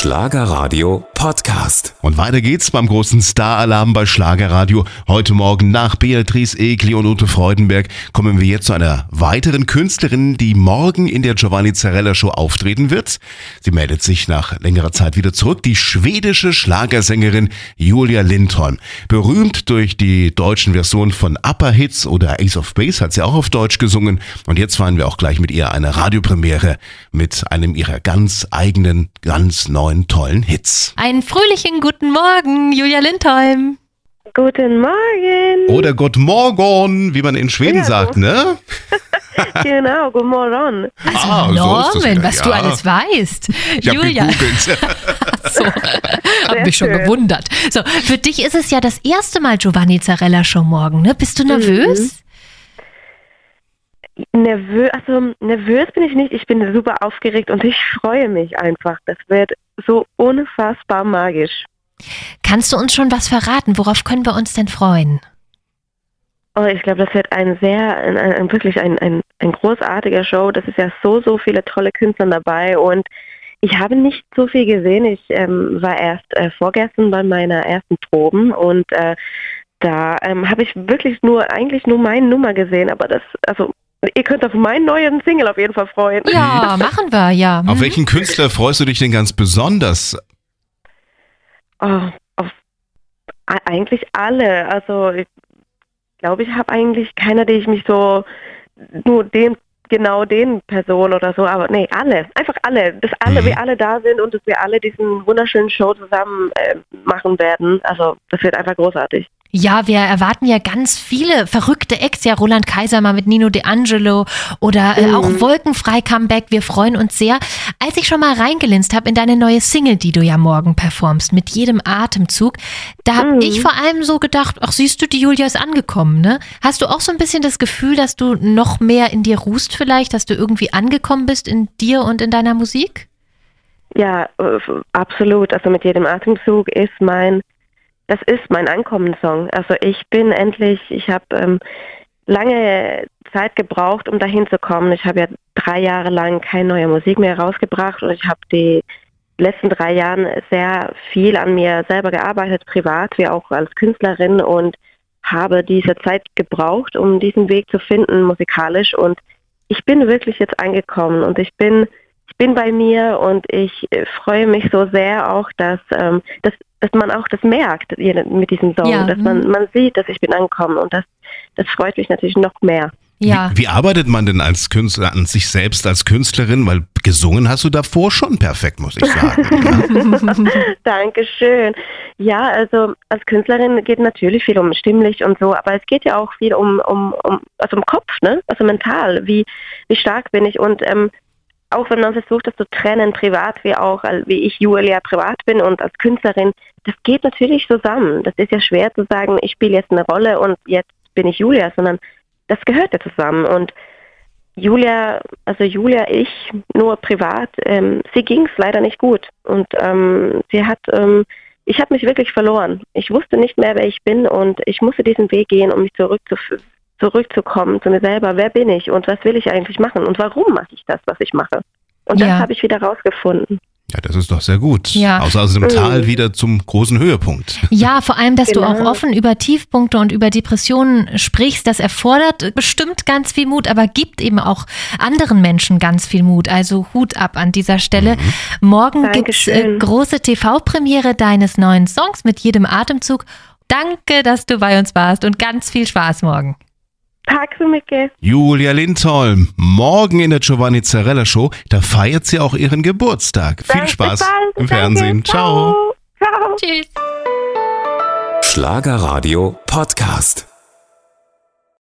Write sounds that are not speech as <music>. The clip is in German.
Schlagerradio Podcast. Und weiter geht's beim großen Star-Alarm bei Schlagerradio. Heute Morgen nach Beatrice Egli und Ute Freudenberg kommen wir jetzt zu einer weiteren Künstlerin, die morgen in der Giovanni Zarella Show auftreten wird. Sie meldet sich nach längerer Zeit wieder zurück. Die schwedische Schlagersängerin Julia Lindholm. Berühmt durch die deutschen Versionen von Upper Hits oder Ace of Base hat sie auch auf Deutsch gesungen. Und jetzt feiern wir auch gleich mit ihr eine Radiopremiere mit einem ihrer ganz eigenen, ganz neuen, tollen Hits. Einen fröhlichen guten Morgen, Julia Lindholm. Guten Morgen. Oder Gott Morgen, wie man in Schweden Ja, sagt, so. ne? <laughs> genau, guten Morgen. Also Ah, so Norman, ja, was du ja. alles weißt. Ich habe Julia, <laughs> so, hab mich schon schön. gewundert. So, für dich ist es ja das erste Mal Giovanni Zarella schon morgen, ne? Bist du nervös? Nervös, also nervös bin ich nicht. Ich bin super aufgeregt und ich freue mich einfach. Das wird so unfassbar magisch. Kannst du uns schon was verraten? Worauf können wir uns denn freuen? Oh, ich glaube, das wird ein sehr, ein, ein, wirklich ein, ein, ein großartiger Show. Das ist ja so, so viele tolle Künstler dabei und ich habe nicht so viel gesehen. Ich ähm, war erst äh, vorgestern bei meiner ersten Proben und äh, da ähm, habe ich wirklich nur, eigentlich nur meine Nummer gesehen, aber das, also ihr könnt auf meinen neuen Single auf jeden Fall freuen. Ja, <laughs> machen wir, ja. Auf Mhm. welchen Künstler freust du dich denn ganz besonders? Oh, auf, eigentlich alle. Also ich glaube, ich habe eigentlich keiner, die ich mich so nur den genau den Person oder so, aber nee, alle, einfach alle, dass alle, Mhm. wir alle da sind und dass wir alle diesen wunderschönen Show zusammen äh, machen werden. Also das wird einfach großartig. Ja, wir erwarten ja ganz viele verrückte Acts, ja Roland Kaiser mal mit Nino De Angelo oder äh, Mhm. auch Wolkenfrei Comeback. Wir freuen uns sehr. Als ich schon mal reingelinst habe in deine neue Single, die du ja morgen performst, mit jedem Atemzug, da habe Mhm. ich vor allem so gedacht, ach siehst du, die Julia ist angekommen, ne? Hast du auch so ein bisschen das Gefühl, dass du noch mehr in dir ruhst vielleicht, dass du irgendwie angekommen bist in dir und in deiner Musik? Ja, äh, absolut. Also mit jedem Atemzug ist mein, das ist mein Ankommenssong. Also ich bin endlich, ich habe ähm, lange Zeit gebraucht, um dahin zu kommen. Ich habe ja drei Jahre lang keine neue Musik mehr rausgebracht und ich habe die letzten drei Jahren sehr viel an mir selber gearbeitet, privat wie auch als Künstlerin und habe diese Zeit gebraucht, um diesen Weg zu finden musikalisch und ich bin wirklich jetzt angekommen und ich bin ich bin bei mir und ich äh, freue mich so sehr auch, dass, ähm, dass, dass man auch das merkt mit diesem Song, Ja, dass man, mhm. man sieht, dass ich bin angekommen und das, das freut mich natürlich noch mehr. Ja. Wie, wie arbeitet man denn als Künstler an sich selbst als Künstlerin? Weil gesungen hast du davor schon perfekt, muss ich sagen. <laughs> <laughs> Dankeschön. Ja, also als Künstlerin geht natürlich viel um stimmlich und so, aber es geht ja auch viel um, um, um also um Kopf, ne? Also mental. Wie, wie stark bin ich und ähm, auch wenn man versucht, das zu trennen, privat wie auch, äh, wie ich Julia privat bin und als Künstlerin, das geht natürlich zusammen. Das ist ja schwer zu sagen, ich spiele jetzt eine Rolle und jetzt bin ich Julia, sondern das gehört ja zusammen. Und Julia, also Julia, ich nur privat, ähm, sie ging es leider nicht gut. Und ähm, sie hat, ähm, ich habe mich wirklich verloren. Ich wusste nicht mehr, wer ich bin und ich musste diesen Weg gehen, um mich zurückzuf- zurückzukommen zu mir selber. Wer bin ich und was will ich eigentlich machen und warum mache ich das, was ich mache? Und Ja. das habe ich wieder rausgefunden. ja, das ist doch sehr gut. Ja. Außer aus dem Tal Mhm. wieder zum großen Höhepunkt. Ja, vor allem, dass du auch Genau. offen über Tiefpunkte und über Depressionen sprichst, das erfordert bestimmt ganz viel Mut, aber gibt eben auch anderen Menschen ganz viel Mut. Also Hut ab an dieser Stelle. Morgen gibt's äh, Dankeschön. große TV-Premiere deines neuen Songs mit jedem Atemzug. Danke, dass du bei uns warst und ganz viel Spaß morgen. Julia Lindholm, morgen in der Giovanni Zarella Show, da feiert sie auch ihren Geburtstag. Viel Bis Spaß bald. im Danke. Fernsehen. Ciao. Ciao. Tschüss. Schlagerradio Podcast.